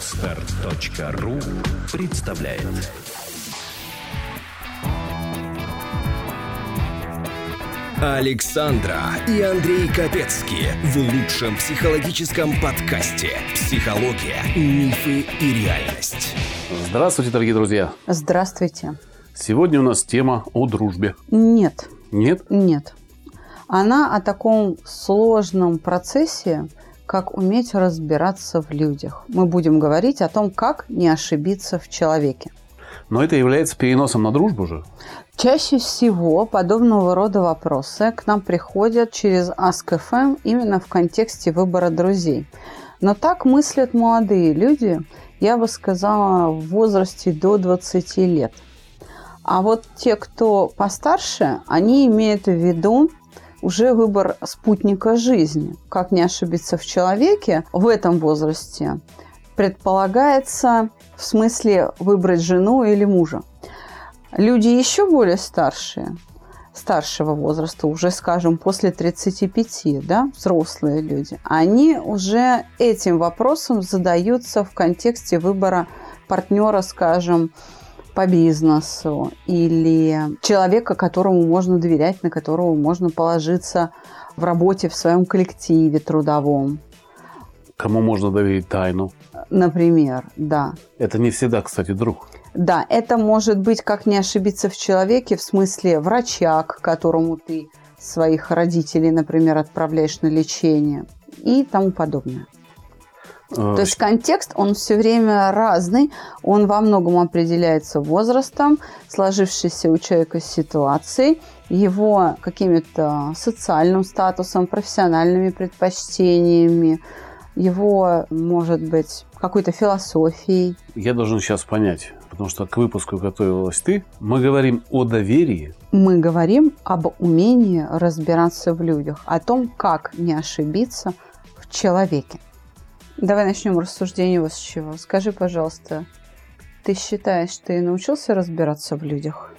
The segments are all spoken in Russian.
Отстар.ру представляет Александра и Андрей Капецки в лучшем психологическом подкасте «Психология, мифы и реальность». Здравствуйте, дорогие друзья. Здравствуйте. Сегодня у нас тема о дружбе. Нет. Нет? Нет. Она о таком сложном процессе, как уметь разбираться в людях. Мы будем говорить о том, как не ошибиться в человеке. Но это является переносом на дружбу же? Чаще всего подобного рода вопросы к нам приходят через Ask.fm именно в контексте выбора друзей. Но так мыслят молодые люди, я бы сказала, в возрасте до 20 лет. А вот те, кто постарше, они имеют в виду уже выбор спутника жизни. Как не ошибиться в человеке в этом возрасте предполагается в смысле выбрать жену или мужа. Люди еще более старшие, старшего возраста, уже, скажем, после 35, да, взрослые люди, они уже этим вопросом задаются в контексте выбора партнера, скажем, по бизнесу или человека, которому можно доверять, на которого можно положиться в работе в своем коллективе трудовом. Кому можно доверить тайну? Например, да. Это не всегда, кстати, друг. Да, это может быть, как не ошибиться в человеке, в смысле врача, к которому ты своих родителей, например, отправляешь на лечение и тому подобное. То есть контекст, он все время разный, он во многом определяется возрастом, сложившейся у человека ситуацией, его каким-то социальным статусом, профессиональными предпочтениями, его, может быть, какой-то философией. Я должен сейчас понять, потому что к выпуску готовилась ты. Мы говорим о доверии. Мы говорим об умении разбираться в людях, о том, как не ошибиться в человеке. Давай начнем рассуждение вот с чего. Скажи, пожалуйста, ты считаешь, ты научился разбираться в людях?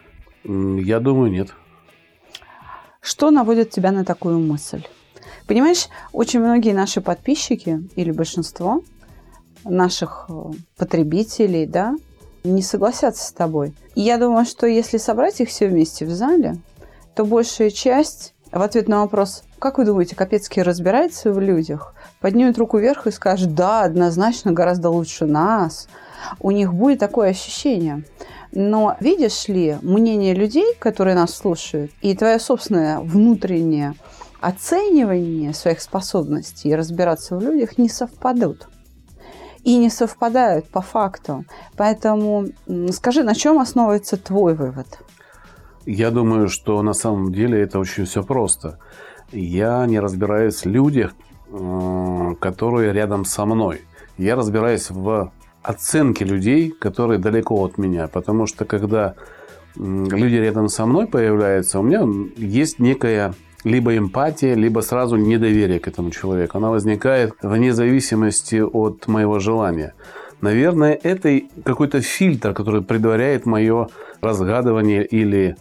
Я думаю, нет. Что наводит тебя на такую мысль? Понимаешь, очень многие наши подписчики или большинство наших э, потребителей, да, не согласятся с тобой. И я думаю, что если собрать их все вместе в зале, то большая часть в ответ на вопрос, как вы думаете, Капецкий разбирается в людях, поднимет руку вверх и скажет, да, однозначно гораздо лучше нас. У них будет такое ощущение. Но видишь ли, мнение людей, которые нас слушают, и твое собственное внутреннее оценивание своих способностей и разбираться в людях не совпадут. И не совпадают по факту. Поэтому скажи, на чем основывается твой вывод? Я думаю, что на самом деле это очень все просто. Я не разбираюсь в людях, которые рядом со мной. Я разбираюсь в оценке людей, которые далеко от меня. Потому что когда люди рядом со мной появляются, у меня есть некая либо эмпатия, либо сразу недоверие к этому человеку. Она возникает вне зависимости от моего желания. Наверное, это какой-то фильтр, который предваряет мое разгадывание или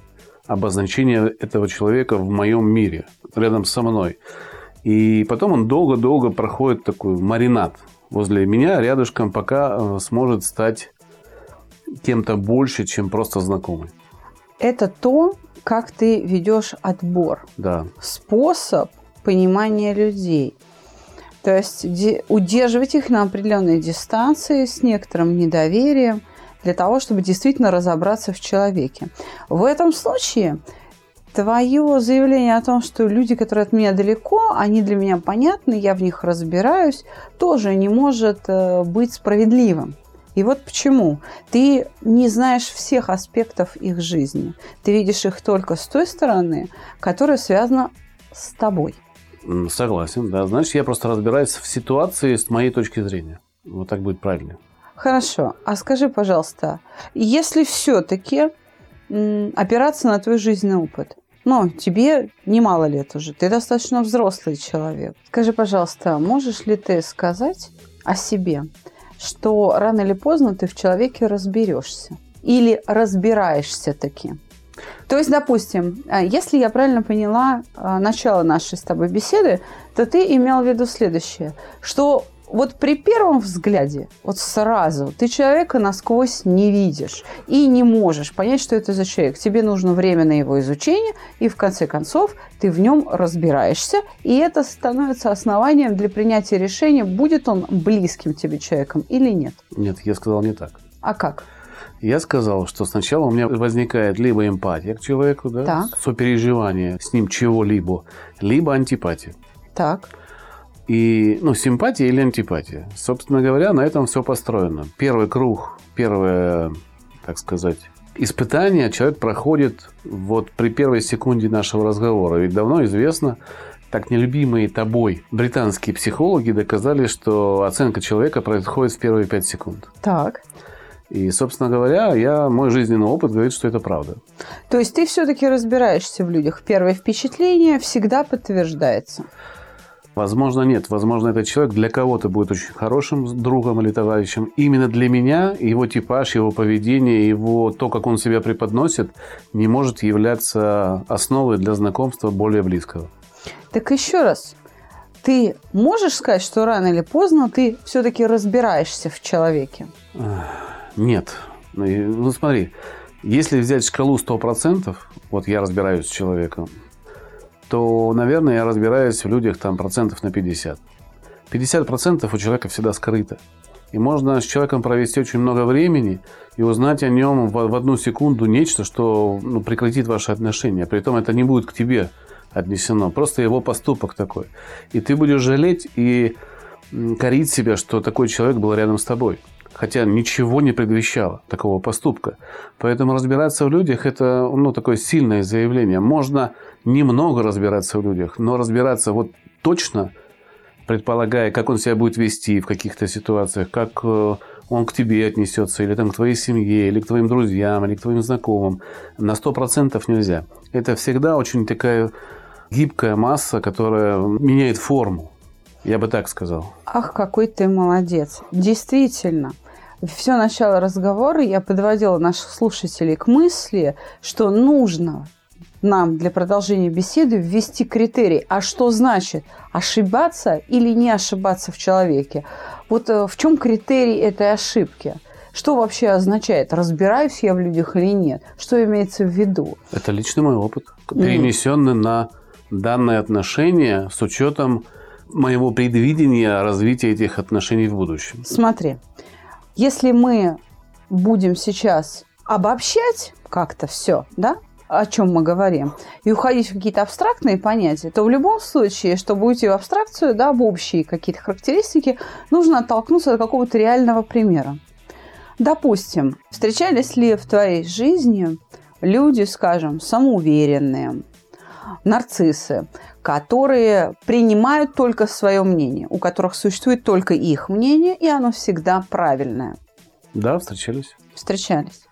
обозначение этого человека в моем мире, рядом со мной. И потом он долго-долго проходит такой маринад возле меня, рядышком, пока э, сможет стать кем-то больше, чем просто знакомый. Это то, как ты ведешь отбор. Да. Способ понимания людей. То есть удерживать их на определенной дистанции с некоторым недоверием – для того, чтобы действительно разобраться в человеке. В этом случае твое заявление о том, что люди, которые от меня далеко, они для меня понятны, я в них разбираюсь, тоже не может э, быть справедливым. И вот почему. Ты не знаешь всех аспектов их жизни. Ты видишь их только с той стороны, которая связана с тобой. Согласен, да. Значит, я просто разбираюсь в ситуации с моей точки зрения. Вот так будет правильно. Хорошо. А скажи, пожалуйста, если все-таки опираться на твой жизненный опыт, ну, тебе немало лет уже, ты достаточно взрослый человек. Скажи, пожалуйста, можешь ли ты сказать о себе, что рано или поздно ты в человеке разберешься? Или разбираешься таки? То есть, допустим, а, если я правильно поняла а, начало нашей с тобой беседы, то ты имел в виду следующее, что вот при первом взгляде, вот сразу, ты человека насквозь не видишь и не можешь понять, что это за человек. Тебе нужно время на его изучение, и в конце концов ты в нем разбираешься, и это становится основанием для принятия решения, будет он близким тебе человеком или нет. Нет, я сказал не так. А как? Я сказал, что сначала у меня возникает либо эмпатия к человеку, да, Так. сопереживание с ним чего-либо, либо антипатия. Так. И, ну, симпатия или антипатия. Собственно говоря, на этом все построено. Первый круг, первое, так сказать, испытание человек проходит вот при первой секунде нашего разговора. Ведь давно известно, так нелюбимые тобой британские психологи доказали, что оценка человека происходит в первые пять секунд. Так. И, собственно говоря, я, мой жизненный опыт говорит, что это правда. То есть ты все-таки разбираешься в людях. Первое впечатление всегда подтверждается. Возможно, нет. Возможно, этот человек для кого-то будет очень хорошим другом или товарищем. Именно для меня его типаж, его поведение, его то, как он себя преподносит, не может являться основой для знакомства более близкого. Так еще раз, ты можешь сказать, что рано или поздно ты все-таки разбираешься в человеке? Нет. Ну, Ну, смотри, если взять шкалу 100%, вот я разбираюсь с человеком, то, наверное, я разбираюсь в людях там процентов на 50. 50% у человека всегда скрыто. И можно с человеком провести очень много времени и узнать о нем в, в одну секунду нечто, что ну, прекратит ваши отношения. Притом это не будет к тебе отнесено. Просто его поступок такой. И ты будешь жалеть и корить себя, что такой человек был рядом с тобой. Хотя ничего не предвещало такого поступка. Поэтому разбираться в людях – это ну, такое сильное заявление. Можно немного разбираться в людях, но разбираться вот точно, предполагая, как он себя будет вести в каких-то ситуациях, как э, он к тебе отнесется, или там к твоей семье, или к твоим друзьям, или к твоим знакомым, на 100% нельзя. Это всегда очень такая гибкая масса, которая меняет форму. Я бы так сказал. Ах, какой ты молодец. Действительно. Все начало разговора я подводила наших слушателей к мысли, что нужно нам для продолжения беседы ввести критерий. А что значит ошибаться или не ошибаться в человеке? Вот э, в чем критерий этой ошибки? Что вообще означает? Разбираюсь я в людях или нет? Что имеется в виду? Это личный мой опыт, перенесенный на данное отношение с учетом моего предвидения развития этих отношений в будущем. Смотри, если мы будем сейчас обобщать как-то все, да, о чем мы говорим, и уходить в какие-то абстрактные понятия, то в любом случае, чтобы уйти в абстракцию, да, в общие какие-то характеристики, нужно оттолкнуться от какого-то реального примера. Допустим, встречались ли в твоей жизни люди, скажем, самоуверенные, нарциссы, которые принимают только свое мнение, у которых существует только их мнение, и оно всегда правильное. Да, встречались. Встречались.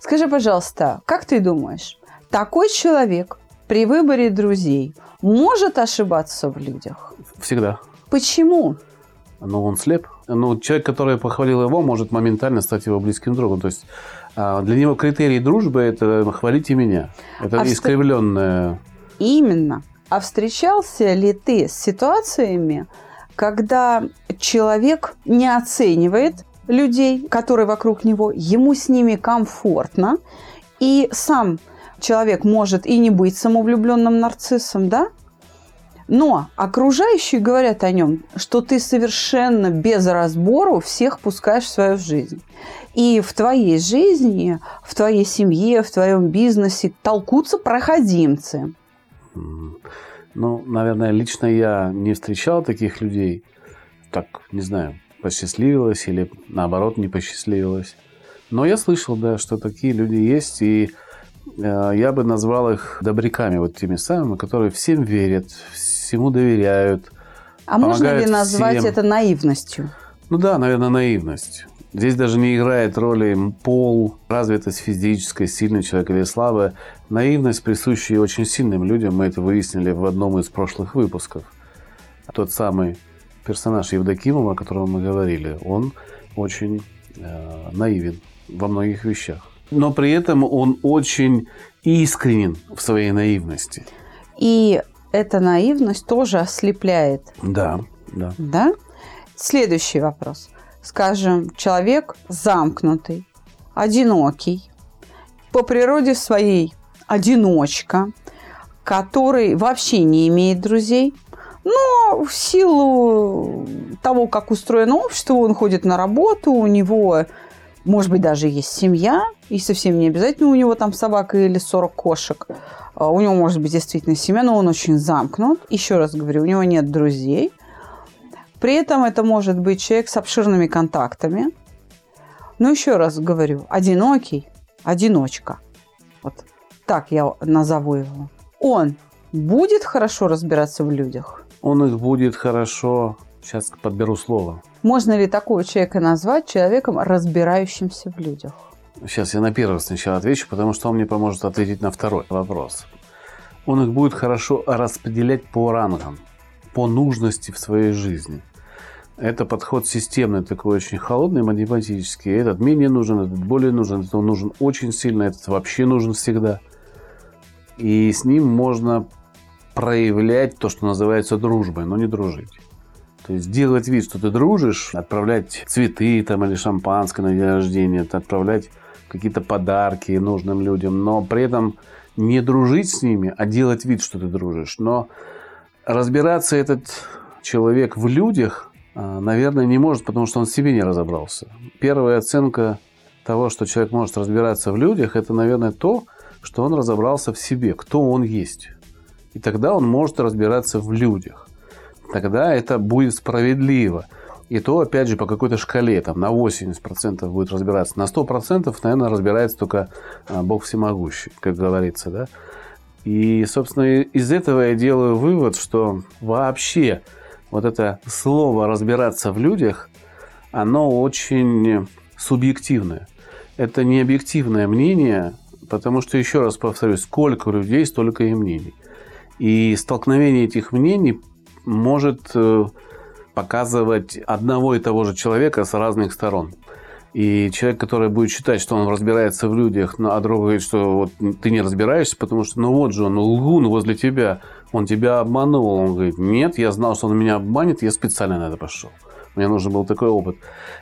Скажи, пожалуйста, как ты думаешь, такой человек при выборе друзей может ошибаться в людях? Всегда. Почему? Но он слеп. Ну, человек, который похвалил его, может моментально стать его близким другом. То есть а, для него критерий дружбы – это «хвалите меня». Это А искривленное... Именно. А встречался ли ты с ситуациями, когда человек не оценивает людей, которые вокруг него, ему с ними комфортно, и сам человек может и не быть самовлюбленным нарциссом, да? Но окружающие говорят о нем, что ты совершенно без разбору всех пускаешь в свою жизнь. И в твоей жизни, в твоей семье, в твоем бизнесе толкутся проходимцы. Ну, наверное, лично я не встречал таких людей. Так, не знаю, посчастливилось или наоборот не посчастливилось. Но я слышал, да, что такие люди есть, и э, я бы назвал их добряками, вот теми самыми, которые всем верят, всему доверяют. А можно ли назвать всем. это наивностью? Ну да, наверное, наивность. Здесь даже не играет роли пол, развитость физическая, сильный человек или слабая. Наивность присуща и очень сильным людям. Мы это выяснили в одном из прошлых выпусков. Тот самый персонаж Евдокимова, о котором мы говорили, он очень э, наивен во многих вещах. Но при этом он очень искренен в своей наивности. И эта наивность тоже ослепляет, Да, да. да? Следующий вопрос. Скажем, человек замкнутый, одинокий, по природе своей одиночка, который вообще не имеет друзей, но в силу того, как устроено общество, он ходит на работу, у него, может быть, даже есть семья, и совсем не обязательно у него там собака или 40 кошек. А у него может быть действительно семья, но он очень замкнут. Еще раз говорю, у него нет друзей. При этом это может быть человек с обширными контактами. Но еще раз говорю, одинокий, одиночка. Так я назову его. Он будет хорошо разбираться в людях? Он их будет хорошо... Сейчас подберу слово. Можно ли такого человека назвать человеком, разбирающимся в людях? Сейчас я на первый сначала отвечу, потому что он мне поможет ответить на второй вопрос. Он их будет хорошо распределять по рангам, по нужности в своей жизни. Это подход системный, такой очень холодный, математический. Этот менее нужен, этот более нужен, этот нужен очень сильно, этот вообще нужен всегда. И с ним можно проявлять то, что называется дружбой, но не дружить. То есть делать вид, что ты дружишь, отправлять цветы там, или шампанское на день рождения, отправлять какие-то подарки нужным людям, но при этом не дружить с ними, а делать вид, что ты дружишь. Но разбираться этот человек в людях, а, наверное, не может, потому что он в себе не разобрался. Первая оценка того, что человек может разбираться в людях, это, наверное, то, что он разобрался в себе, кто он есть. И тогда он может разбираться в людях. Тогда это будет справедливо. И то, опять же, по какой-то шкале, там, на 80% будет разбираться. На 100%, наверное, разбирается только а, Бог всемогущий, как говорится, да. И, собственно, из этого я делаю вывод, что вообще вот это слово «разбираться в людях», оно очень субъективное. Это не объективное мнение, потому что, еще раз повторюсь, сколько людей, столько и мнений. И столкновение этих мнений может э, показывать одного и того же человека с разных сторон. И человек, который будет считать, что он разбирается в людях, а другой говорит, что вот ты не разбираешься, потому что ну вот же он лгун возле тебя, он тебя обманул. Он говорит, нет, я знал, что он меня обманет, я специально на это пошел. Мне нужен был такой опыт.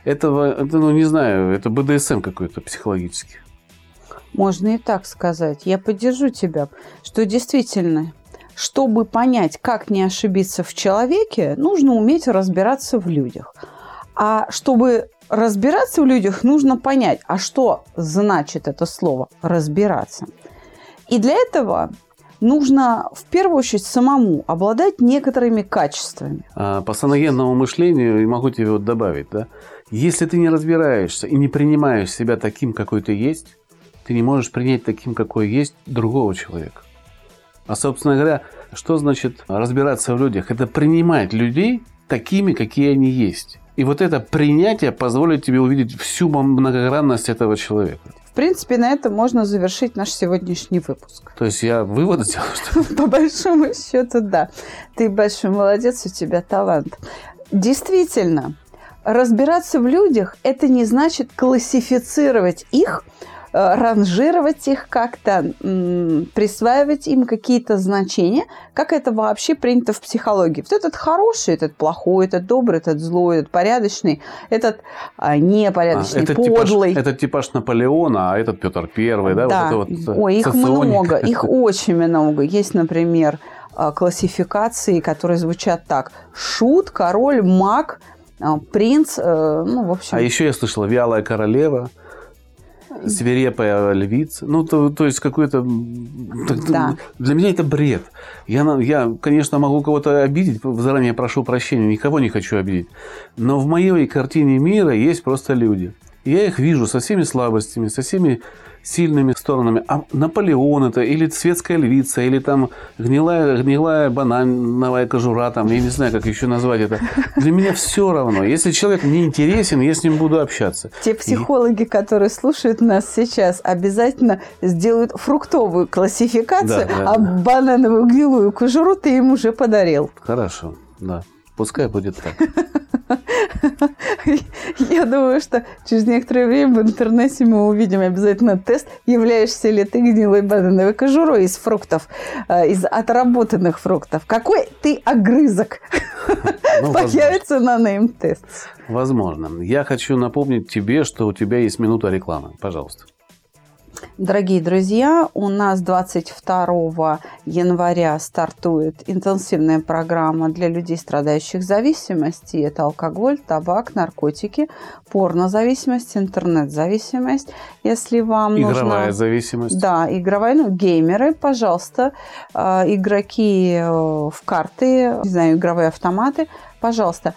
Этого, это, ну не знаю, это БДСМ какой-то психологический. Можно и так сказать. Я поддержу тебя, что действительно чтобы понять, как не ошибиться в человеке, нужно уметь разбираться в людях. А чтобы разбираться в людях, нужно понять, а что значит это слово «разбираться». И для этого нужно в первую очередь самому обладать некоторыми качествами. А по саногенному мышлению, могу тебе вот добавить, да, если ты не разбираешься и не принимаешь себя таким, какой ты есть, ты не можешь принять таким, какой есть другого человека. А, собственно говоря, что значит разбираться в людях? Это принимать людей такими, какие они есть. И вот это принятие позволит тебе увидеть всю многогранность этого человека. В принципе, на этом можно завершить наш сегодняшний выпуск. То есть я вывод сделал, что... По большому счету, да. Ты большой молодец, у тебя талант. Действительно, разбираться в людях – это не значит классифицировать их – ранжировать их как-то, присваивать им какие-то значения, как это вообще принято в психологии. Вот этот хороший, этот плохой, этот добрый, этот злой, этот порядочный, этот а, непорядочный, а, этот подлый. Типаж, этот типаж Наполеона, а этот Петр Первый, да? да. Вот это вот Ой, их много, их очень много. Есть, например, а, классификации, которые звучат так. Шут, король, маг, а, принц, э, ну, в общем... А еще я слышала «Вялая королева», свирепая львица. Ну, то, то есть какой-то... Да. Для меня это бред. Я, я, конечно, могу кого-то обидеть, заранее прошу прощения, никого не хочу обидеть. Но в моей картине мира есть просто люди. Я их вижу со всеми слабостями, со всеми сильными сторонами. А Наполеон это, или светская львица, или там гнилая, гнилая банановая кожура, там, я не знаю, как еще назвать это. Для меня все равно. Если человек мне интересен, я с ним буду общаться. Те психологи, И... которые слушают нас сейчас, обязательно сделают фруктовую классификацию, да, да, а да. банановую гнилую кожуру ты им уже подарил. Хорошо, да. Пускай будет так. Я думаю, что через некоторое время в интернете мы увидим обязательно тест, являешься ли ты гнилой банановой кожурой из фруктов, э, из отработанных фруктов. Какой ты огрызок? Ну, появится на нейм-тест. Возможно. Я хочу напомнить тебе, что у тебя есть минута рекламы. Пожалуйста. Дорогие друзья, у нас 22 января стартует интенсивная программа для людей, страдающих зависимостью. Это алкоголь, табак, наркотики, порнозависимость, интернет-зависимость. Если вам Игровая нужно... зависимость. Да, игровая, ну, геймеры, пожалуйста, э, игроки э, в карты, не знаю, игровые автоматы, пожалуйста.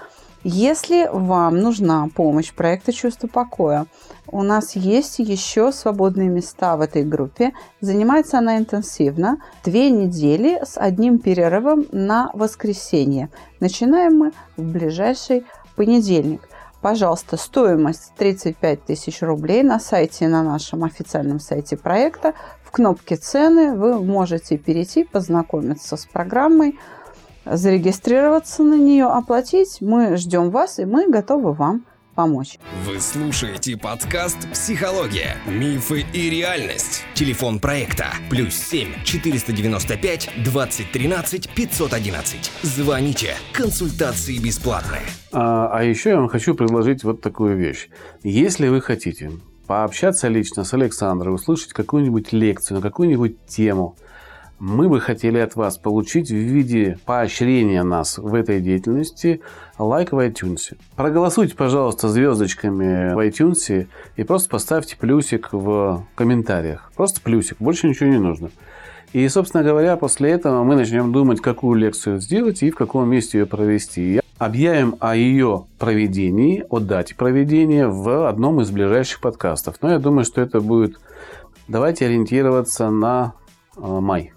Если вам нужна помощь проекта «Чувство покоя», у нас есть еще свободные места в этой группе. Занимается она интенсивно. Две недели с одним перерывом на воскресенье. Начинаем мы в ближайший понедельник. Пожалуйста, стоимость 35 тысяч рублей на сайте, на нашем официальном сайте проекта. В кнопке «Цены» вы можете перейти, познакомиться с программой, зарегистрироваться на нее, оплатить. Мы ждем вас, и мы готовы вам помочь. Вы слушаете подкаст «Психология. Мифы и реальность». Телефон проекта «Плюс 7 495 2013 511». Звоните. Консультации бесплатные. А, а еще я вам хочу предложить вот такую вещь. Если вы хотите пообщаться лично с Александрой, услышать какую-нибудь лекцию на какую-нибудь тему – мы бы хотели от вас получить в виде поощрения нас в этой деятельности лайк в iTunes. Проголосуйте, пожалуйста, звездочками в iTunes и просто поставьте плюсик в комментариях. Просто плюсик, больше ничего не нужно. И, собственно говоря, после этого мы начнем думать, какую лекцию сделать и в каком месте ее провести. Объявим о ее проведении, о дате проведения в одном из ближайших подкастов. Но я думаю, что это будет... Давайте ориентироваться на э, май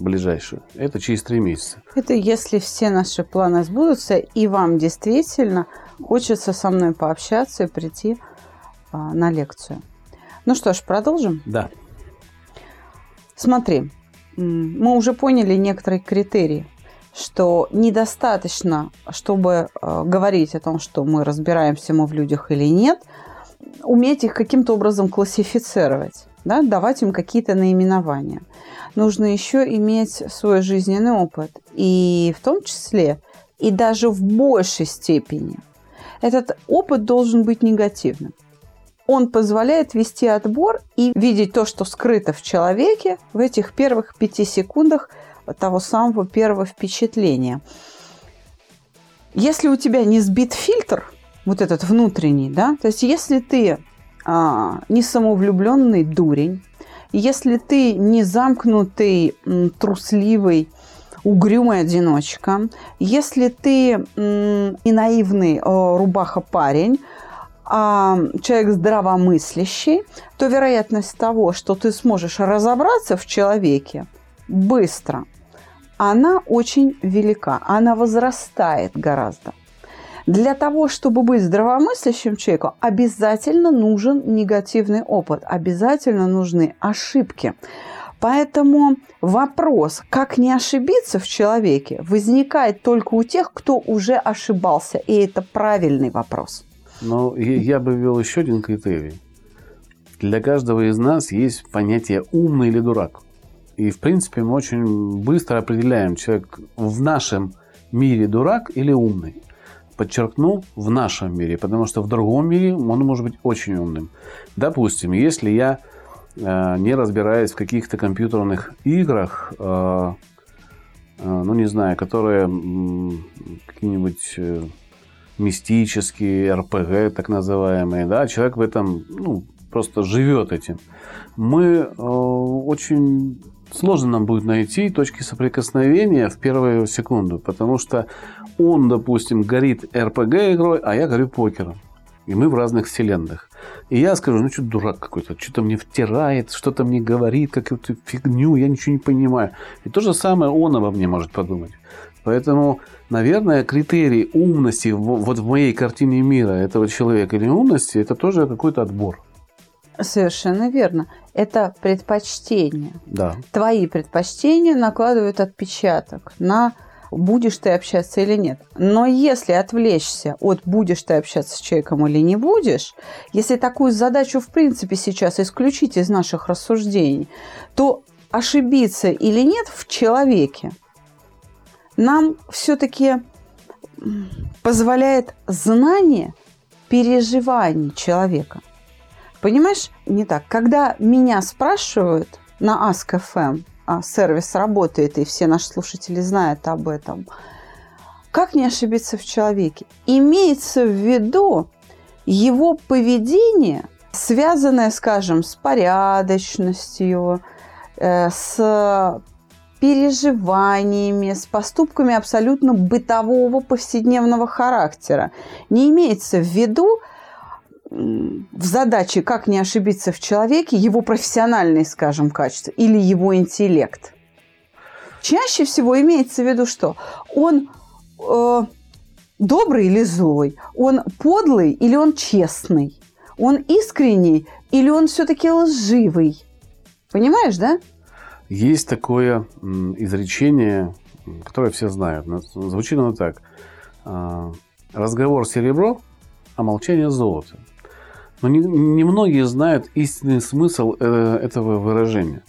ближайшую. Это через три месяца. Это если все наши планы сбудутся, и вам действительно хочется со мной пообщаться и прийти а, на лекцию. Ну что ж, продолжим? Да. Смотри, мы уже поняли некоторые критерии, что недостаточно, чтобы э, говорить о том, что мы разбираемся мы в людях или нет, уметь их каким-то образом классифицировать да, давать им какие-то наименования. Нужно еще иметь свой жизненный опыт. И в том числе, и даже в большей степени, этот опыт должен быть негативным. Он позволяет вести отбор и видеть то, что скрыто в человеке в этих первых пяти секундах того самого первого впечатления. Если у тебя не сбит фильтр, вот этот внутренний, да, то есть если ты а, не самовлюбленный дурень, если ты не замкнутый, трусливый, угрюмый одиночка, если ты не наивный рубаха парень, а человек здравомыслящий, то вероятность того, что ты сможешь разобраться в человеке быстро, она очень велика, она возрастает гораздо. Для того, чтобы быть здравомыслящим человеком, обязательно нужен негативный опыт, обязательно нужны ошибки. Поэтому вопрос, как не ошибиться в человеке, возникает только у тех, кто уже ошибался. И это правильный вопрос. Но я бы ввел еще один критерий. Для каждого из нас есть понятие умный или дурак. И, в принципе, мы очень быстро определяем, человек в нашем мире дурак или умный подчеркну, в нашем мире, потому что в другом мире он может быть очень умным. Допустим, если я э, не разбираюсь в каких-то компьютерных играх, э, э, ну не знаю, которые какие-нибудь э, мистические, РПГ так называемые, да, человек в этом ну, просто живет этим. Мы э, очень сложно нам будет найти точки соприкосновения в первую секунду, потому что он, допустим, горит РПГ игрой, а я горю покером. И мы в разных вселенных. И я скажу, ну что дурак какой-то, что-то мне втирает, что-то мне говорит, какую-то фигню, я ничего не понимаю. И то же самое он обо мне может подумать. Поэтому, наверное, критерий умности вот в моей картине мира этого человека или умности, это тоже какой-то отбор. Совершенно верно. Это предпочтение. Да. Твои предпочтения накладывают отпечаток на будешь ты общаться или нет. Но если отвлечься от будешь ты общаться с человеком или не будешь, если такую задачу в принципе сейчас исключить из наших рассуждений, то ошибиться или нет в человеке нам все-таки позволяет знание переживаний человека. Понимаешь, не так. Когда меня спрашивают на Ask.fm, сервис работает, и все наши слушатели знают об этом, как не ошибиться в человеке? Имеется в виду его поведение, связанное, скажем, с порядочностью, э, с переживаниями, с поступками абсолютно бытового повседневного характера. Не имеется в виду в задаче, как не ошибиться в человеке, его профессиональные, скажем, качества или его интеллект. Чаще всего имеется в виду, что он э, добрый или злой, он подлый или он честный, он искренний или он все-таки лживый. Понимаешь, да? Есть такое изречение, которое все знают. Звучит оно так. А, Разговор серебро, а молчание золото. Но немногие не знают истинный смысл э, этого выражения.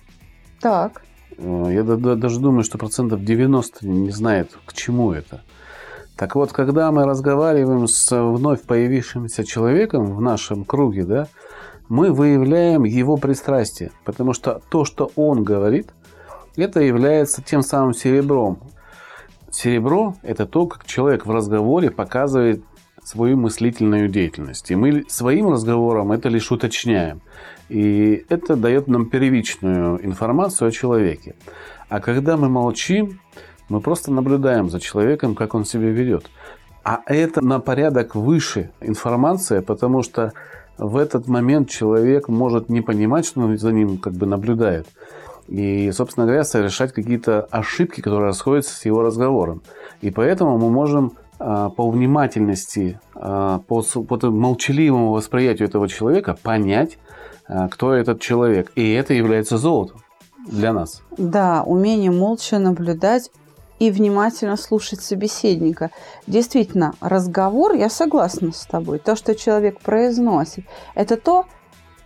Так. Э, я даже думаю, что процентов 90 не знает, к чему это. Так вот, когда мы разговариваем с вновь появившимся человеком в нашем круге, да, мы выявляем его пристрастие, потому что то, что он говорит, это является тем самым серебром. Серебро – это то, как человек в разговоре показывает свою мыслительную деятельность. И мы своим разговором это лишь уточняем. И это дает нам первичную информацию о человеке. А когда мы молчим, мы просто наблюдаем за человеком, как он себя ведет. А это на порядок выше информация, потому что в этот момент человек может не понимать, что за ним как бы наблюдает. И, собственно говоря, совершать какие-то ошибки, которые расходятся с его разговором. И поэтому мы можем по внимательности, а, по, по молчаливому восприятию этого человека понять, а, кто этот человек. И это является золотом для нас. Да, умение молча наблюдать и внимательно слушать собеседника. Действительно, разговор, я согласна с тобой, то, что человек произносит, это то,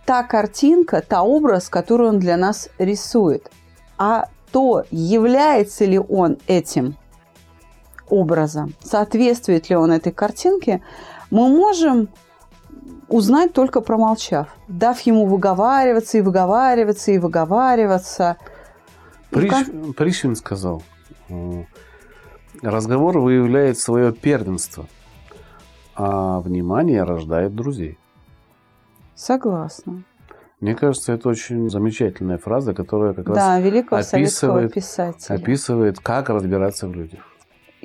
та картинка, та образ, который он для нас рисует. А то, является ли он этим образом, соответствует ли он этой картинке, мы можем узнать только промолчав, дав ему выговариваться и выговариваться и выговариваться. Приш... Пришвин сказал – Разговор выявляет свое первенство, а внимание рождает друзей. Согласна. Мне кажется, это очень замечательная фраза, которая как да, раз описывает, писателя. описывает, как разбираться в людях.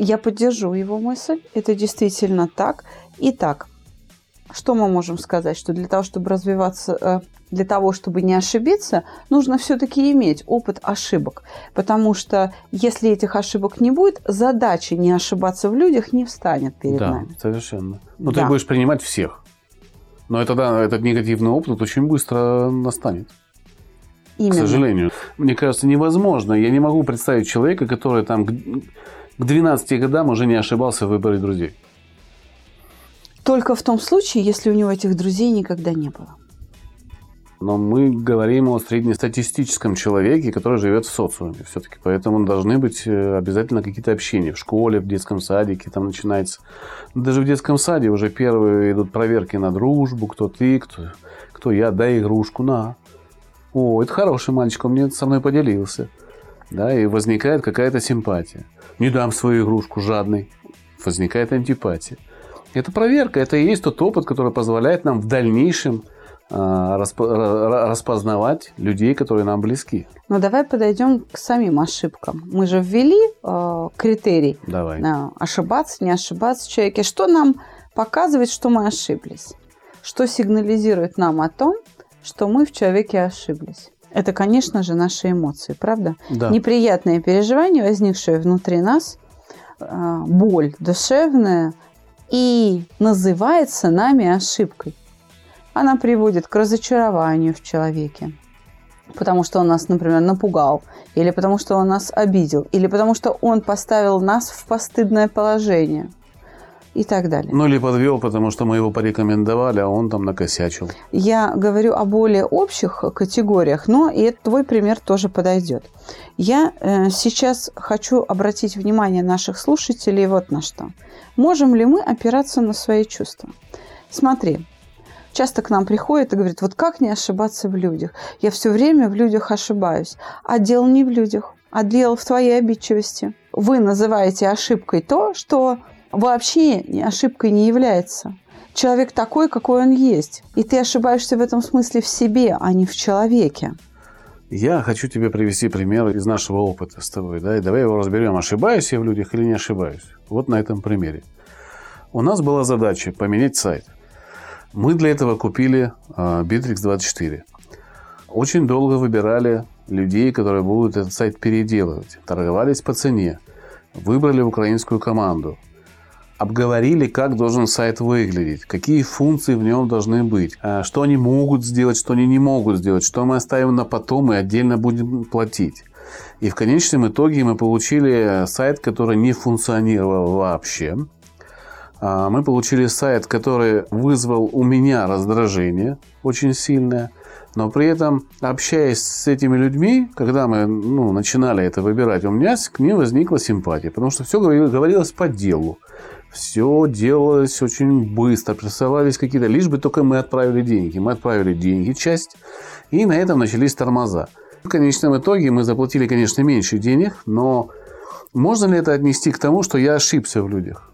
Я поддержу его мысль. Это действительно так. Итак, что мы можем сказать? Что для того, чтобы развиваться, э, для того, чтобы не ошибиться, нужно все-таки иметь опыт ошибок. Потому что если этих ошибок не будет, задача не ошибаться в людях не встанет перед да, нами. совершенно. Ну, да. ты будешь принимать всех. Но это, да, этот негативный опыт очень быстро настанет. Именно. К сожалению. Мне кажется, невозможно. Я не могу представить человека, который там к 12 годам уже не ошибался в выборе друзей. Только в том случае, если у него этих друзей никогда не было. Но мы говорим о среднестатистическом человеке, который живет в социуме все-таки. Поэтому должны быть э, обязательно какие-то общения в школе, в детском садике, там начинается. Даже в детском саде уже первые идут проверки на дружбу, кто ты, кто, кто я, дай игрушку, на. О, это хороший мальчик, он мне со мной поделился. Да, и возникает какая-то симпатия. Не дам свою игрушку жадный. Возникает антипатия. Это проверка, это и есть тот опыт, который позволяет нам в дальнейшем а, распознавать людей, которые нам близки. Ну, давай подойдем к самим ошибкам. Мы же ввели э, критерий давай. Э, ошибаться, не ошибаться в человеке. Что нам показывает, что мы ошиблись? Что сигнализирует нам о том, что мы в человеке ошиблись? Это, конечно же, наши эмоции, правда? Да. Неприятные переживания, возникшие внутри нас, э, боль душевная, и называется нами ошибкой. Она приводит к разочарованию в человеке, потому что он нас, например, напугал, или потому что он нас обидел, или потому что он поставил нас в постыдное положение. И так далее. Ну или подвел, потому что мы его порекомендовали, а он там накосячил. Я говорю о более общих категориях, но и твой пример тоже подойдет. Я э, сейчас хочу обратить внимание наших слушателей вот на что. Можем ли мы опираться на свои чувства? Смотри, часто к нам приходит и говорит, вот как не ошибаться в людях? Я все время в людях ошибаюсь. А дело не в людях, а дело в твоей обидчивости. Вы называете ошибкой то, что вообще ошибкой не является. Человек такой, какой он есть. И ты ошибаешься в этом смысле в себе, а не в человеке. Я хочу тебе привести пример из нашего опыта с тобой. Да? И давай его разберем, ошибаюсь я в людях или не ошибаюсь. Вот на этом примере. У нас была задача поменять сайт. Мы для этого купили uh, Bittrex 24. Очень долго выбирали людей, которые будут этот сайт переделывать. Торговались по цене. Выбрали украинскую команду обговорили, как должен сайт выглядеть, какие функции в нем должны быть, а, что они могут сделать, что они не могут сделать, что мы оставим на потом и отдельно будем платить. И в конечном итоге мы получили сайт, который не функционировал вообще. А, мы получили сайт, который вызвал у меня раздражение очень сильное. Но при этом, общаясь с этими людьми, когда мы ну, начинали это выбирать, у меня к ним возникла симпатия. Потому что все говорилось по делу. Все делалось очень быстро, присылались какие-то, лишь бы только мы отправили деньги. Мы отправили деньги, часть, и на этом начались тормоза. В конечном итоге мы заплатили, конечно, меньше денег, но можно ли это отнести к тому, что я ошибся в людях?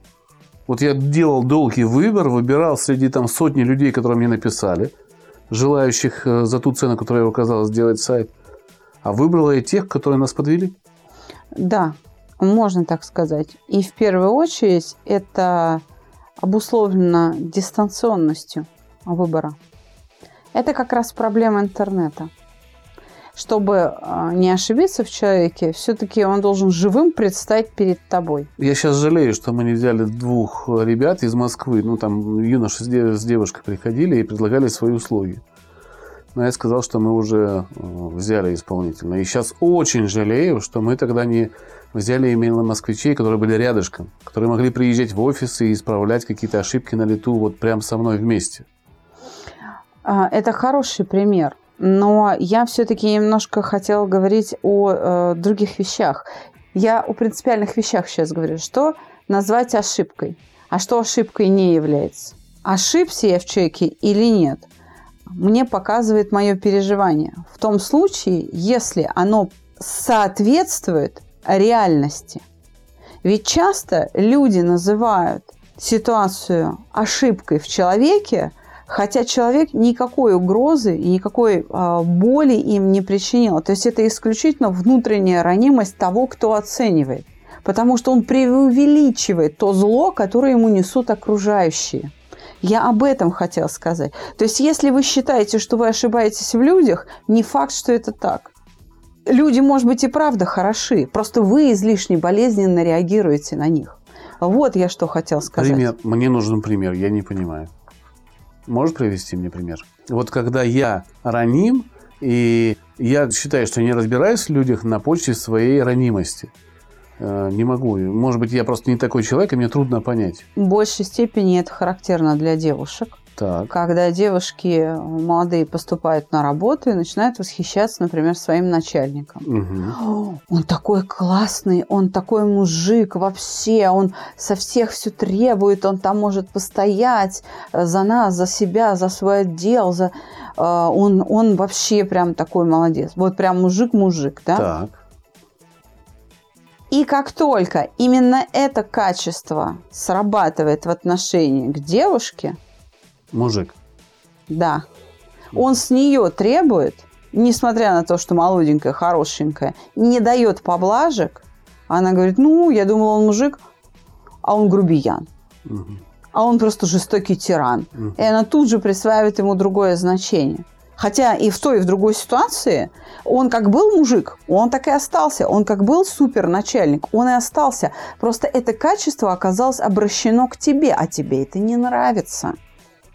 Вот я делал долгий выбор, выбирал среди там сотни людей, которые мне написали, желающих э, за ту цену, которая я указал, сделать сайт, а выбрала я тех, которые нас подвели? Да, можно так сказать. И в первую очередь это обусловлено дистанционностью выбора. Это как раз проблема интернета. Чтобы а, не ошибиться в человеке, все-таки он должен живым предстать перед тобой. Я сейчас жалею, что мы не взяли двух ребят из Москвы. Ну, там юноши с девушкой приходили и предлагали свои услуги. Но я сказал, что мы уже э, взяли исполнительно. И сейчас очень жалею, что мы тогда не взяли именно москвичей, которые были рядышком, которые могли приезжать в офисы и исправлять какие-то ошибки на лету вот прямо со мной вместе. А, это хороший пример. Но я все-таки немножко хотела говорить о э, других вещах. Я о принципиальных вещах сейчас говорю. Что назвать ошибкой, а что ошибкой не является? Ошибся я в человеке или нет? Мне показывает мое переживание. В том случае, если оно соответствует реальности. Ведь часто люди называют ситуацию ошибкой в человеке, хотя человек никакой угрозы и никакой э, боли им не причинил. То есть это исключительно внутренняя ранимость того, кто оценивает. Потому что он преувеличивает то зло, которое ему несут окружающие. Я об этом хотела сказать. То есть, если вы считаете, что вы ошибаетесь в людях, не факт, что это так люди, может быть, и правда хороши, просто вы излишне болезненно реагируете на них. Вот я что хотел сказать. Пример. Мне нужен пример, я не понимаю. Можешь привести мне пример? Вот когда я раним, и я считаю, что не разбираюсь в людях на почве своей ранимости. Э, не могу. Может быть, я просто не такой человек, и мне трудно понять. В большей степени это характерно для девушек. Так. Когда девушки молодые поступают на работу и начинают восхищаться, например, своим начальником. Угу. Он такой классный, он такой мужик вообще, он со всех все требует, он там может постоять за нас, за себя, за свой отдел, за... Э, он, он вообще прям такой молодец. Вот прям мужик-мужик, да? Так. И как только именно это качество срабатывает в отношении к девушке, Мужик. Да. Он с нее требует, несмотря на то, что молоденькая, хорошенькая, не дает поблажек. Она говорит, ну, я думала, он мужик, а он грубиян. Угу. А он просто жестокий тиран. Угу. И она тут же присваивает ему другое значение. Хотя и в той, и в другой ситуации он как был мужик, он так и остался. Он как был суперначальник, он и остался. Просто это качество оказалось обращено к тебе, а тебе это не нравится.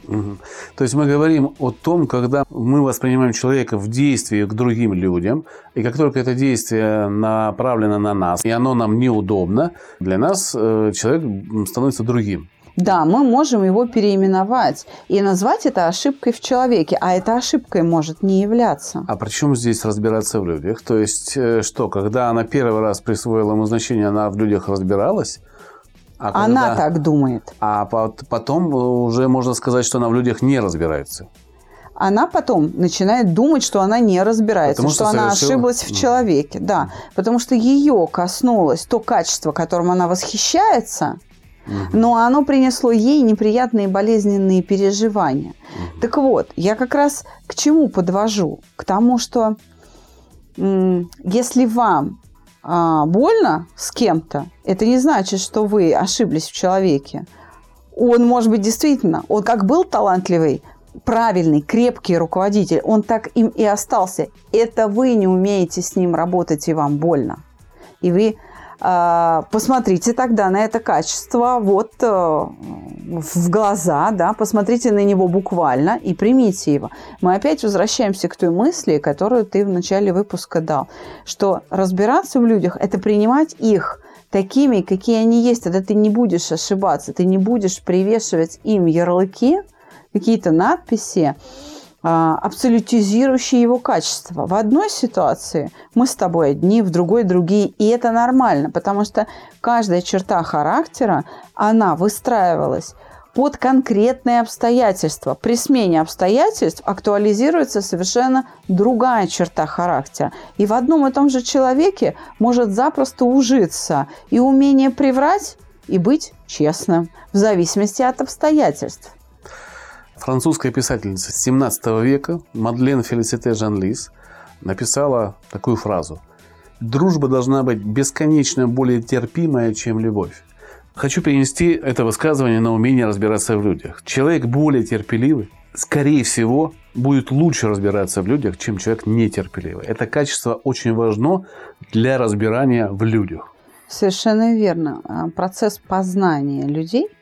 Угу. То есть мы говорим о том, когда мы воспринимаем человека в действии к другим людям, и как только это действие направлено на нас, и оно нам неудобно, для нас э, человек становится другим. Да, мы можем его переименовать и назвать это ошибкой в человеке, а это ошибкой может не являться. А при чем здесь разбираться в людях? То есть, э, что, когда она первый раз присвоила ему значение, она в людях разбиралась? А когда... Она так думает. А потом уже можно сказать, что она в людях не разбирается она потом начинает думать, что она не разбирается, потому что, что она ошиблась в человеке. Да, потому что ее коснулось то качество, которым она восхищается, угу. но оно принесло ей неприятные болезненные переживания. Угу. Так вот, я как раз к чему подвожу? К тому, что если вам а, больно с кем-то, это не значит, что вы ошиблись в человеке. Он, может быть, действительно, он как был талантливый, правильный, крепкий руководитель, он так им и остался. Это вы не умеете с ним работать, и вам больно. И вы э, посмотрите тогда на это качество вот э, в глаза, да, посмотрите на него буквально и примите его. Мы опять возвращаемся к той мысли, которую ты в начале выпуска дал, что разбираться в людях – это принимать их такими, какие они есть, тогда ты не будешь ошибаться, ты не будешь привешивать им ярлыки, какие-то надписи, абсолютизирующие его качество. В одной ситуации мы с тобой одни, в другой другие, и это нормально, потому что каждая черта характера, она выстраивалась под конкретные обстоятельства. При смене обстоятельств актуализируется совершенно другая черта характера. И в одном и том же человеке может запросто ужиться и умение приврать, и быть честным, в зависимости от обстоятельств. Французская писательница 17 века Мадлен Фелисите Жан-Лис написала такую фразу. «Дружба должна быть бесконечно более терпимая, чем любовь». Хочу перенести это высказывание на умение разбираться в людях. Человек более терпеливый, скорее всего, будет лучше разбираться в людях, чем человек нетерпеливый. Это качество очень важно для разбирания в людях. Совершенно верно. А, процесс познания людей –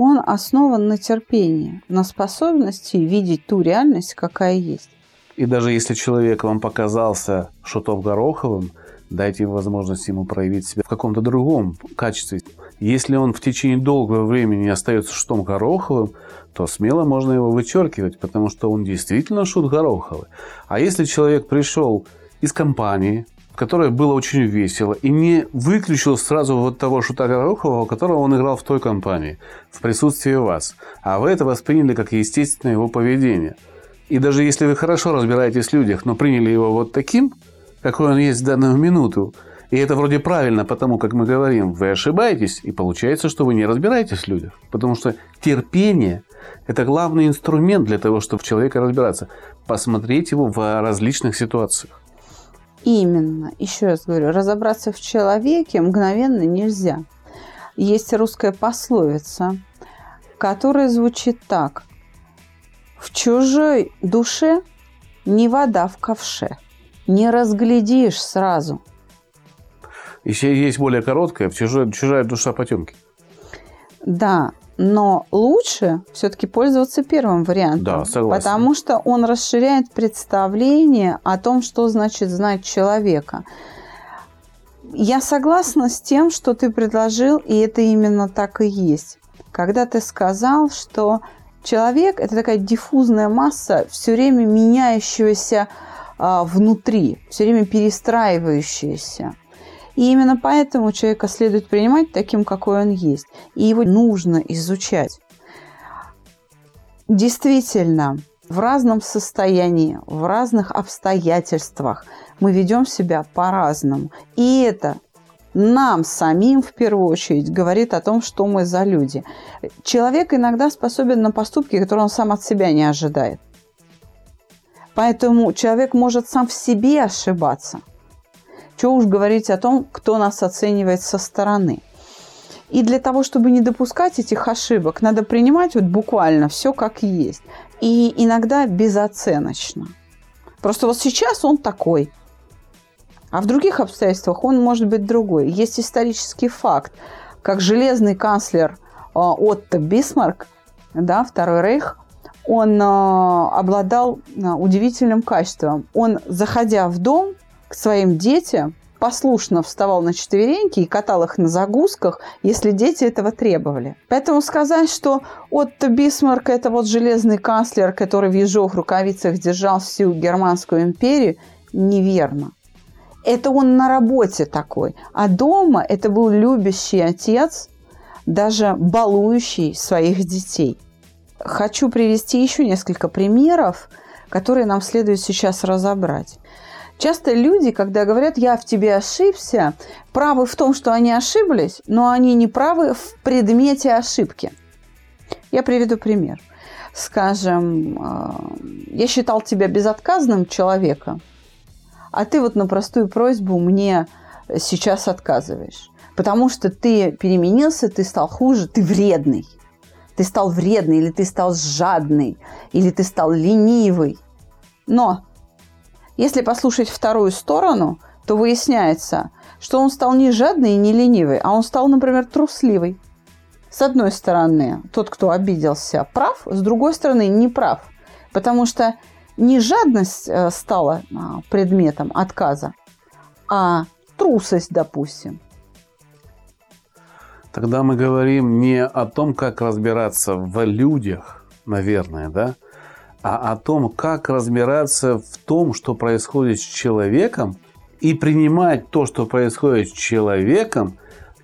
он основан на терпении, на способности видеть ту реальность, какая есть. И даже если человек вам показался шутов Гороховым, дайте возможность ему проявить себя в каком-то другом качестве. Если он в течение долгого времени остается шутом Гороховым, то смело можно его вычеркивать, потому что он действительно шут Гороховый. А если человек пришел из компании, которое было очень весело, и не выключил сразу вот того шута Горохова, которого он играл в той компании, в присутствии вас. А вы это восприняли как естественное его поведение. И даже если вы хорошо разбираетесь в людях, но приняли его вот таким, какой он есть в данную минуту, и это вроде правильно, потому как мы говорим, вы ошибаетесь, и получается, что вы не разбираетесь в людях. Потому что терпение – это главный инструмент для того, чтобы в человека разбираться. Посмотреть его в различных ситуациях. Именно, еще раз говорю, разобраться в человеке мгновенно нельзя. Есть русская пословица, которая звучит так. В чужой душе не вода в ковше, не разглядишь сразу. Еще есть более короткая, в чужой, чужая душа потемки. Да, но лучше все-таки пользоваться первым вариантом. Да, согласен. Потому что он расширяет представление о том, что значит знать человека. Я согласна с тем, что ты предложил, и это именно так и есть. Когда ты сказал, что человек – это такая диффузная масса, все время меняющегося а, внутри, все время перестраивающаяся. И именно поэтому человека следует принимать таким, какой он есть. И его нужно изучать. Действительно, в разном состоянии, в разных обстоятельствах мы ведем себя по-разному. И это нам самим в первую очередь говорит о том, что мы за люди. Человек иногда способен на поступки, которые он сам от себя не ожидает. Поэтому человек может сам в себе ошибаться. Что уж говорить о том, кто нас оценивает со стороны. И для того, чтобы не допускать этих ошибок, надо принимать вот буквально все как есть. И иногда безоценочно. Просто вот сейчас он такой. А в других обстоятельствах он может быть другой. Есть исторический факт, как железный канцлер а, Отто Бисмарк, да, Второй Рейх, он а, обладал а, удивительным качеством. Он, заходя в дом, к своим детям послушно вставал на четвереньки и катал их на закорках, если дети этого требовали. Поэтому сказать, что Отто Бисмарк – это вот железный канцлер, который в ежовых рукавицах держал всю Германскую империю, неверно. Это он на работе такой. А дома это был любящий отец, даже балующий своих детей. Хочу привести еще несколько примеров, которые нам следует сейчас разобрать. Часто люди, когда говорят, я в тебе ошибся, правы в том, что они ошиблись, но они не правы в предмете ошибки. Я приведу пример. Скажем, э, я считал тебя безотказным человеком, а ты вот на простую просьбу мне сейчас отказываешь. Потому что ты переменился, ты стал хуже, ты вредный. Ты стал вредный, или ты стал жадный, или ты стал ленивый. Но если послушать вторую сторону, то выясняется, что он стал не жадный и не ленивый, а он стал, например, трусливый. С одной стороны, тот, кто обиделся, прав, с другой стороны, не прав. Потому что не жадность э, стала а, предметом отказа, а трусость, допустим. Тогда мы говорим не о том, как разбираться в людях, наверное, да, а о том, как разбираться в том, что происходит с человеком, и принимать то, что происходит с человеком,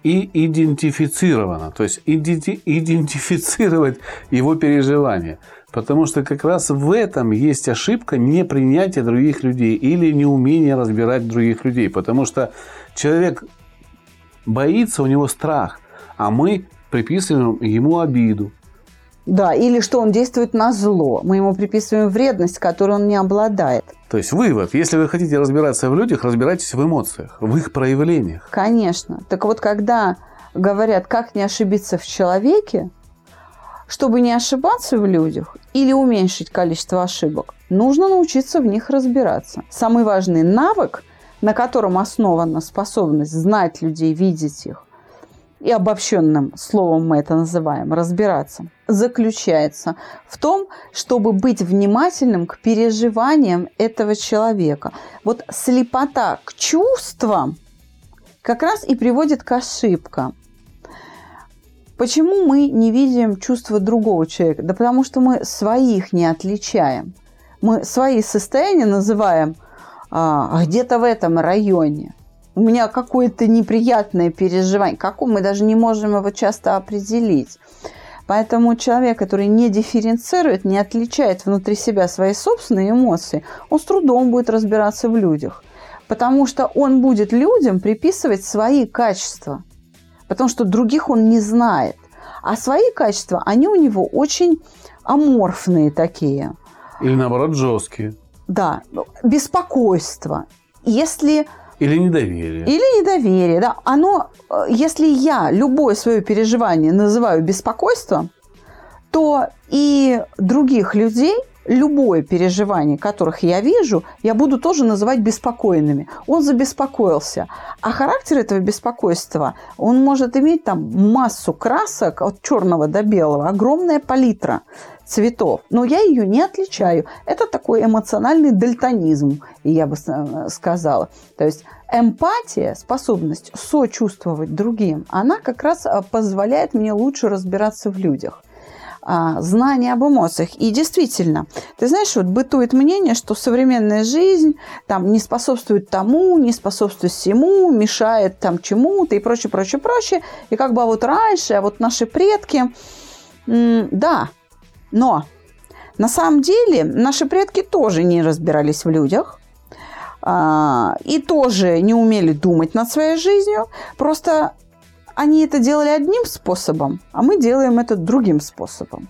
и идентифицировано, то есть иденти- идентифицировать его переживания. Потому что как раз в этом есть ошибка непринятия других людей или неумение разбирать других людей. Потому что человек боится, у него страх, а мы приписываем ему обиду, да, или что он действует на зло. Мы ему приписываем вредность, которой он не обладает. То есть вывод, если вы хотите разбираться в людях, разбирайтесь в эмоциях, в их проявлениях. Конечно. Так вот, когда говорят, как не ошибиться в человеке, чтобы не ошибаться в людях или уменьшить количество ошибок, нужно научиться в них разбираться. Самый важный навык, на котором основана способность знать людей, видеть их, и обобщенным словом мы это называем, разбираться, заключается в том, чтобы быть внимательным к переживаниям этого человека. Вот слепота к чувствам как раз и приводит к ошибкам. Почему мы не видим чувства другого человека? Да потому что мы своих не отличаем. Мы свои состояния называем а, где-то в этом районе – у меня какое-то неприятное переживание. Какое мы даже не можем его часто определить. Поэтому человек, который не дифференцирует, не отличает внутри себя свои собственные эмоции, он с трудом будет разбираться в людях. Потому что он будет людям приписывать свои качества. Потому что других он не знает. А свои качества, они у него очень аморфные такие. Или наоборот жесткие. Да, беспокойство. Если или недоверие. Или недоверие, да. Оно, э, если я любое свое переживание называю беспокойством, то и других людей любое переживание, которых я вижу, я буду тоже называть беспокойными. Он забеспокоился. А характер этого беспокойства, он может иметь там массу красок от черного до белого, огромная палитра цветов, но я ее не отличаю. Это такой эмоциональный дальтонизм, я бы сказала. То есть эмпатия, способность сочувствовать другим, она как раз а, позволяет мне лучше разбираться в людях а, знание об эмоциях. И действительно, ты знаешь, вот бытует мнение, что современная жизнь там не способствует тому, не способствует всему, мешает там чему-то и прочее, прочее, прочее. И как бы а вот раньше, а вот наши предки, да, но на самом деле наши предки тоже не разбирались в людях а, и тоже не умели думать над своей жизнью. Просто они это делали одним способом, а мы делаем это другим способом.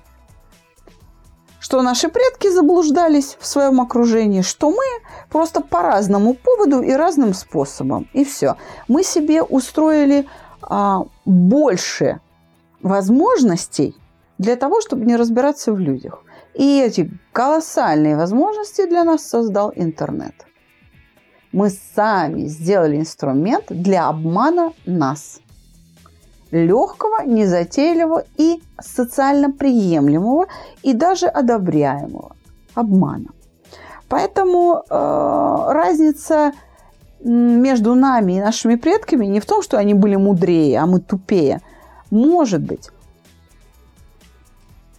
Что наши предки заблуждались в своем окружении, что мы просто по разному поводу и разным способом. И все. Мы себе устроили а, больше возможностей для того, чтобы не разбираться в людях. И эти колоссальные возможности для нас создал интернет. Мы сами сделали инструмент для обмана нас. Легкого, незатейливого и социально приемлемого и даже одобряемого обмана. Поэтому э, разница между нами и нашими предками не в том, что они были мудрее, а мы тупее. Может быть.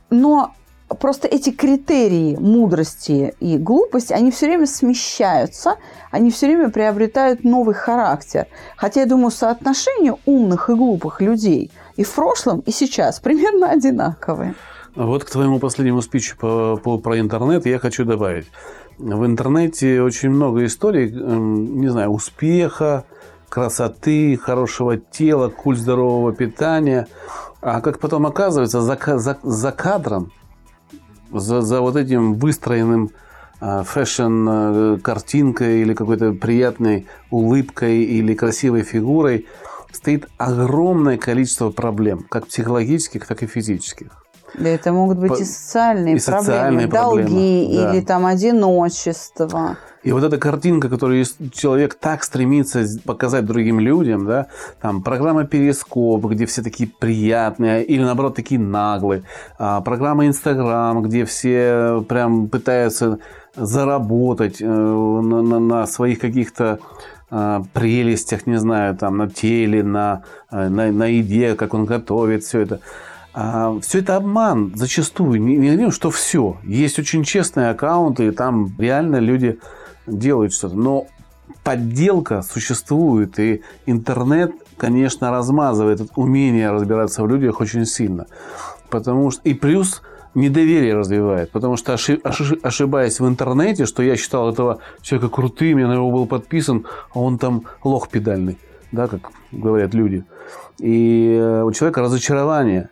Но просто эти критерии мудрости и глупости, они все время смещаются, они все время приобретают новый характер. Хотя, я думаю, соотношение умных и глупых людей и в прошлом, и сейчас примерно одинаковые. Вот к твоему последнему спичу по, по, про интернет я хочу добавить. В интернете очень много историй, эм, не знаю, успеха, красоты, хорошего тела, культ здорового питания. А как потом оказывается, за, за, за кадром за, за вот этим выстроенным а, фэшн-картинкой или какой-то приятной улыбкой или красивой фигурой стоит огромное количество проблем, как психологических, так и физических. Да, это могут быть По... и социальные и проблемы, социальные долги проблемы, да. или там одиночество. И вот эта картинка, которую человек так стремится показать другим людям, да, там программа Перископ, где все такие приятные, или наоборот такие наглые, а, программа Инстаграм, где все прям пытаются заработать э, на, на, на своих каких-то а, прелестях, не знаю, там на теле, на, э, на, на еде, как он готовит, все это. А, все это обман зачастую. Не, не говорим, что все. Есть очень честные аккаунты, и там реально люди делают что-то. Но подделка существует, и интернет, конечно, размазывает умение разбираться в людях очень сильно. Потому что и плюс недоверие развивает. Потому что ошибаясь в интернете, что я считал этого человека крутым, я на него был подписан, а он там лох педальный, да, как говорят люди. И э, у человека разочарование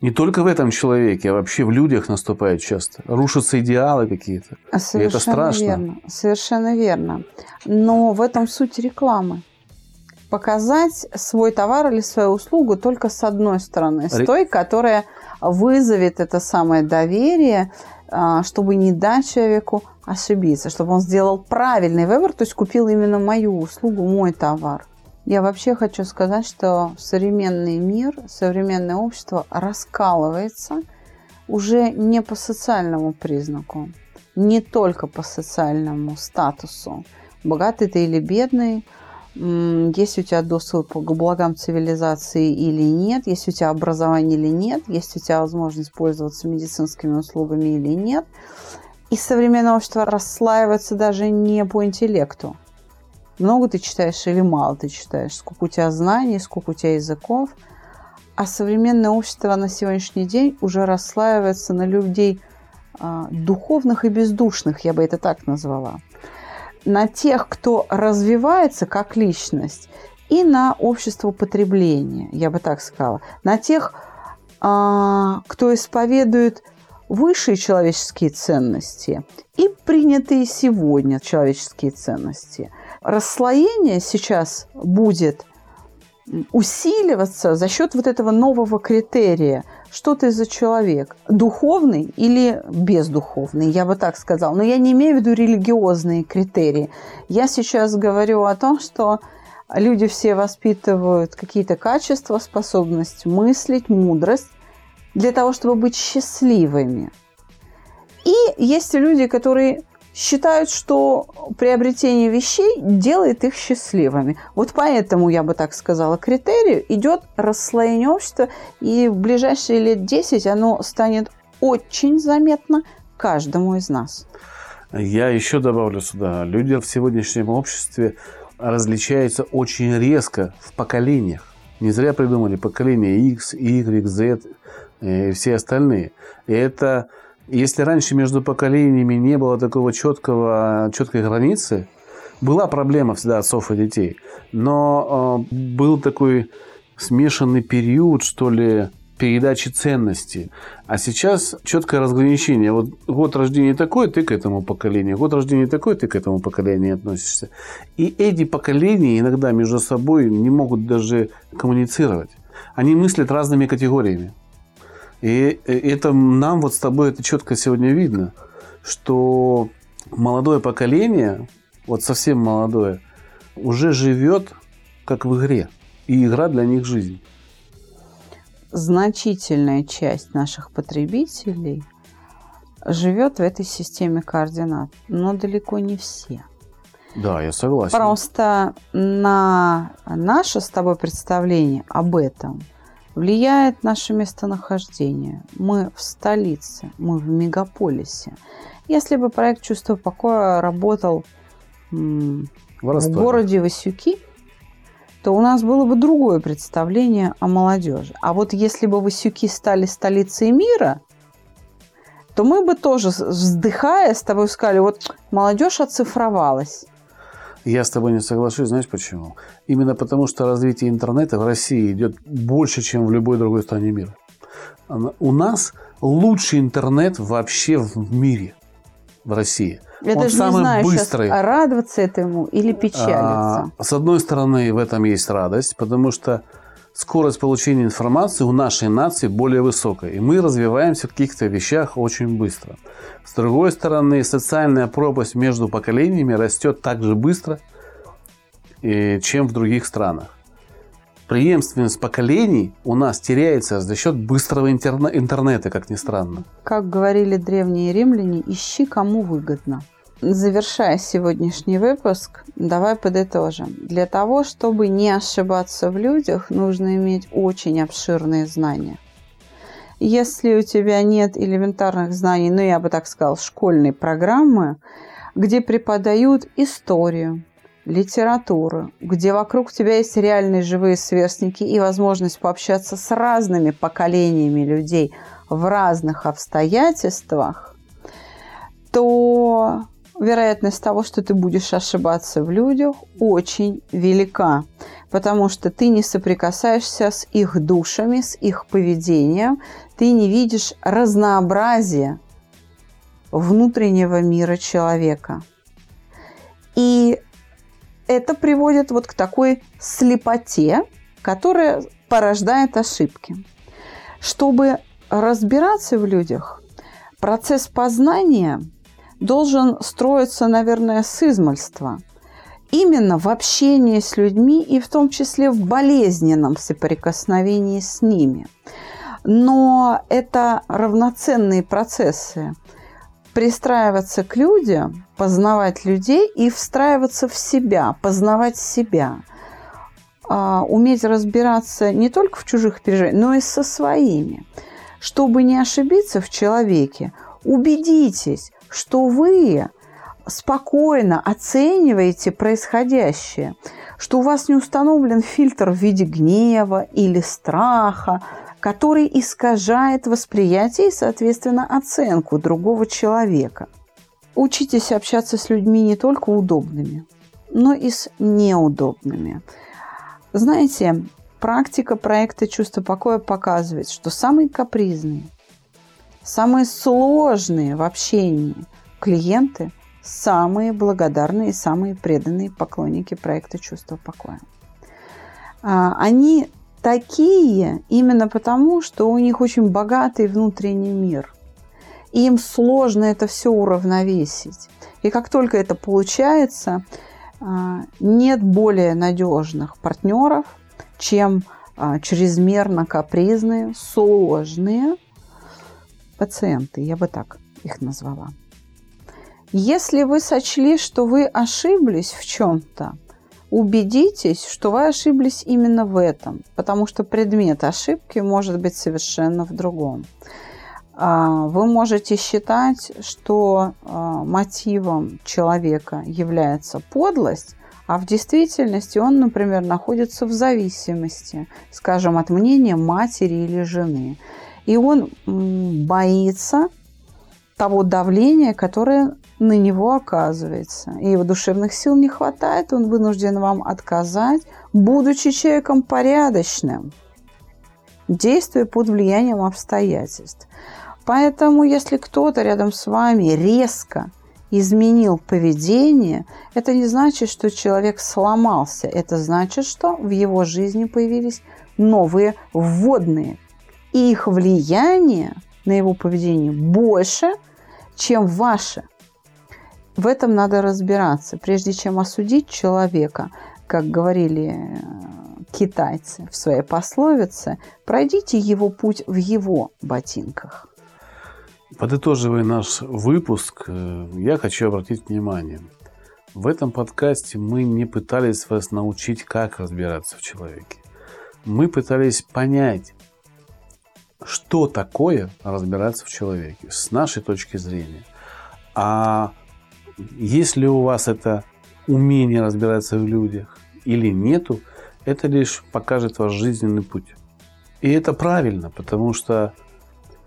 не только в этом человеке, а вообще в людях наступает часто. Рушатся идеалы какие-то. Совершенно и это страшно. Верно. Совершенно верно. Но в этом суть рекламы. Показать свой товар или свою услугу только с одной стороны. С той, которая вызовет это самое доверие, а, чтобы не дать человеку ошибиться, чтобы он сделал правильный выбор, то есть купил именно мою услугу, мой товар. Я вообще хочу сказать, что современный мир, современное общество раскалывается уже не по социальному признаку, не только по социальному статусу. Богатый ты или бедный, есть у тебя доступ к благам цивилизации или нет, есть у тебя образование или нет, есть у тебя возможность пользоваться медицинскими услугами или нет. И современное общество расслаивается даже не по интеллекту, много ты читаешь или мало ты читаешь, сколько у тебя знаний, сколько у тебя языков. А современное общество на сегодняшний день уже расслаивается на людей а, духовных и бездушных, я бы это так назвала. На тех, кто развивается как личность, и на общество потребления, я бы так сказала. На тех, а, кто исповедует высшие человеческие ценности и принятые сегодня человеческие ценности – расслоение сейчас будет усиливаться за счет вот этого нового критерия. Что ты за человек? Духовный или бездуховный? Я бы так сказала. Но я не имею в виду религиозные критерии. Я сейчас говорю о том, что люди все воспитывают какие-то качества, способность мыслить, мудрость для того, чтобы быть счастливыми. И есть люди, которые считают, что приобретение вещей делает их счастливыми. Вот поэтому, я бы так сказала, критерию идет расслоение общества, и в ближайшие лет 10 оно станет очень заметно каждому из нас. Я еще добавлю сюда. Люди в сегодняшнем обществе различаются очень резко в поколениях. Не зря придумали поколение X, Y, Z и все остальные. И это если раньше между поколениями не было такого четкого, четкой границы, была проблема всегда отцов и детей, но э, был такой смешанный период, что ли, передачи ценностей. А сейчас четкое разграничение. Вот год рождения такой, ты к этому поколению. Год рождения такой, ты к этому поколению относишься. И эти поколения иногда между собой не могут даже коммуницировать. Они мыслят разными категориями. И это нам вот с тобой это четко сегодня видно, что молодое поколение, вот совсем молодое, уже живет как в игре. И игра для них жизнь. Значительная часть наших потребителей живет в этой системе координат, но далеко не все. Да, я согласен. Просто на наше с тобой представление об этом влияет наше местонахождение. Мы в столице, мы в мегаполисе. Если бы проект «Чувство покоя» работал в, в городе Васюки, то у нас было бы другое представление о молодежи. А вот если бы Васюки стали столицей мира, то мы бы тоже, вздыхая, с тобой сказали, вот молодежь оцифровалась. Я с тобой не соглашусь, знаешь почему? Именно потому, что развитие интернета в России идет больше, чем в любой другой стране мира. У нас лучший интернет вообще в мире, в России. Я Он даже самый не знаю, быстрый. Сейчас радоваться этому или печалиться. А, с одной стороны, в этом есть радость, потому что скорость получения информации у нашей нации более высокая, и мы развиваемся в каких-то вещах очень быстро. С другой стороны, социальная пропасть между поколениями растет так же быстро, чем в других странах. Преемственность поколений у нас теряется за счет быстрого интернета, как ни странно. Как говорили древние римляне, ищи кому выгодно. Завершая сегодняшний выпуск, давай подытожим. Для того, чтобы не ошибаться в людях, нужно иметь очень обширные знания. Если у тебя нет элементарных знаний, ну я бы так сказал, школьной программы, где преподают историю, литературу, где вокруг тебя есть реальные живые сверстники и возможность пообщаться с разными поколениями людей в разных обстоятельствах, то вероятность того, что ты будешь ошибаться в людях, очень велика, потому что ты не соприкасаешься с их душами, с их поведением, ты не видишь разнообразия внутреннего мира человека. И это приводит вот к такой слепоте, которая порождает ошибки. Чтобы разбираться в людях, процесс познания – должен строиться, наверное, с измольства. Именно в общении с людьми и в том числе в болезненном соприкосновении с ними. Но это равноценные процессы. Пристраиваться к людям, познавать людей и встраиваться в себя, познавать себя – уметь разбираться не только в чужих переживаниях, но и со своими. Чтобы не ошибиться в человеке, убедитесь, что вы спокойно оцениваете происходящее, что у вас не установлен фильтр в виде гнева или страха, который искажает восприятие и, соответственно, оценку другого человека. Учитесь общаться с людьми не только удобными, но и с неудобными. Знаете, практика проекта «Чувство покоя» показывает, что самые капризные, Самые сложные в общении клиенты – самые благодарные и самые преданные поклонники проекта «Чувство покоя». А, они такие именно потому, что у них очень богатый внутренний мир. И им сложно это все уравновесить. И как только это получается, а, нет более надежных партнеров, чем а, чрезмерно капризные, сложные пациенты, я бы так их назвала. Если вы сочли, что вы ошиблись в чем-то, убедитесь, что вы ошиблись именно в этом, потому что предмет ошибки может быть совершенно в другом. А, вы можете считать, что а, мотивом человека является подлость, а в действительности он, например, находится в зависимости, скажем, от мнения матери или жены. И он боится того давления, которое на него оказывается. И его душевных сил не хватает, он вынужден вам отказать, будучи человеком порядочным, действуя под влиянием обстоятельств. Поэтому, если кто-то рядом с вами резко изменил поведение, это не значит, что человек сломался. Это значит, что в его жизни появились новые вводные и их влияние на его поведение больше, чем ваше. В этом надо разбираться, прежде чем осудить человека, как говорили э, китайцы в своей пословице, пройдите его путь в его ботинках. Подытоживая наш выпуск, э, я хочу обратить внимание. В этом подкасте мы не пытались вас научить, как разбираться в человеке. Мы пытались понять, что такое разбираться в человеке с нашей точки зрения. А если у вас это умение разбираться в людях или нету, это лишь покажет ваш жизненный путь. И это правильно, потому что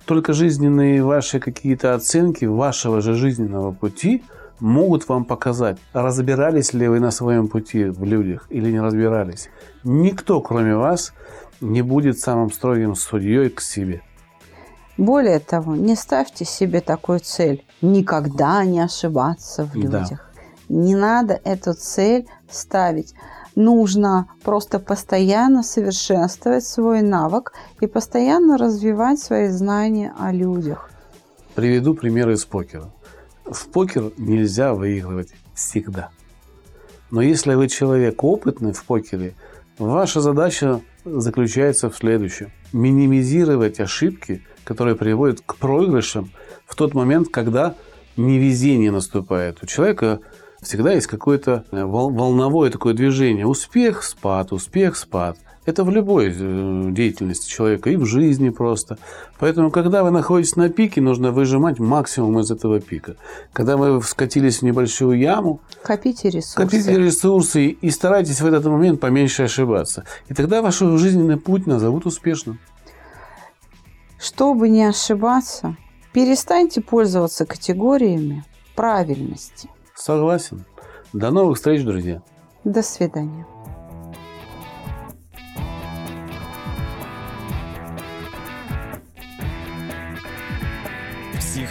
только жизненные ваши какие-то оценки вашего же жизненного пути могут вам показать, разбирались ли вы на своем пути в людях или не разбирались. Никто, кроме вас, не будет самым строгим судьей к себе. Более того, не ставьте себе такую цель – никогда не ошибаться в людях. Да. Не надо эту цель ставить. Нужно просто постоянно совершенствовать свой навык и постоянно развивать свои знания о людях. Приведу пример из покера. В покер нельзя выигрывать всегда. Но если вы человек опытный в покере, ваша задача заключается в следующем. Минимизировать ошибки, которые приводят к проигрышам в тот момент, когда невезение наступает. У человека всегда есть какое-то э, волновое такое движение. Успех, спад, успех, спад. Это в любой э, деятельности человека и в жизни просто. Поэтому, когда вы находитесь на пике, нужно выжимать максимум из этого пика. Когда вы скатились в небольшую яму, копите ресурсы. Копите ресурсы и старайтесь в этот момент поменьше ошибаться. И тогда ваш жизненный путь назовут успешным. Чтобы не ошибаться, перестаньте пользоваться категориями правильности. Согласен. До новых встреч, друзья. До свидания.